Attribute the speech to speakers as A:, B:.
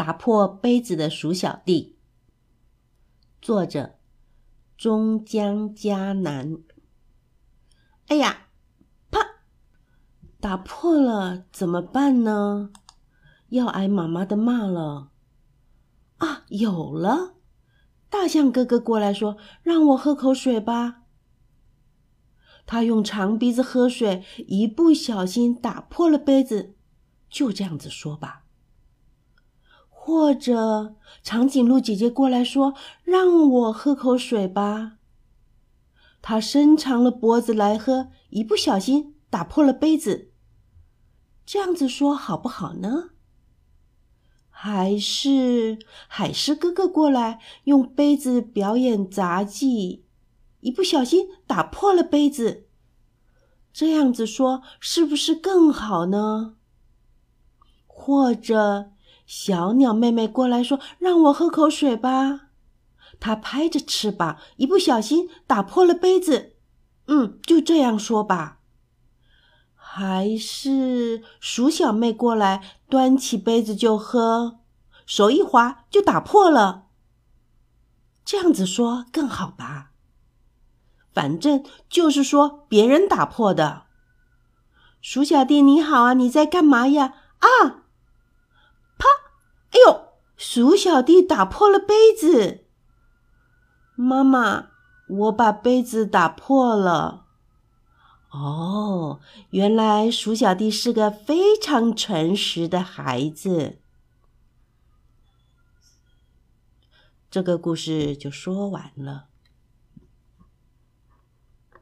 A: 打破杯子的鼠小弟。作者：中江嘉南。哎呀，啪！打破了，怎么办呢？要挨妈妈的骂了。啊，有了！大象哥哥过来说：“让我喝口水吧。”他用长鼻子喝水，一不小心打破了杯子。就这样子说吧。或者长颈鹿姐姐过来说：“让我喝口水吧。”他伸长了脖子来喝，一不小心打破了杯子。这样子说好不好呢？还是海狮哥哥过来用杯子表演杂技，一不小心打破了杯子。这样子说是不是更好呢？或者小鸟妹妹过来说：“让我喝口水吧。”她拍着翅膀，一不小心打破了杯子。嗯，就这样说吧。还是鼠小妹过来，端起杯子就喝，手一滑就打破了。这样子说更好吧？反正就是说别人打破的。鼠小弟你好啊，你在干嘛呀？啊！哎呦，鼠小弟打破了杯子。妈妈，我把杯子打破了。哦，原来鼠小弟是个非常诚实的孩子。这个故事就说完了。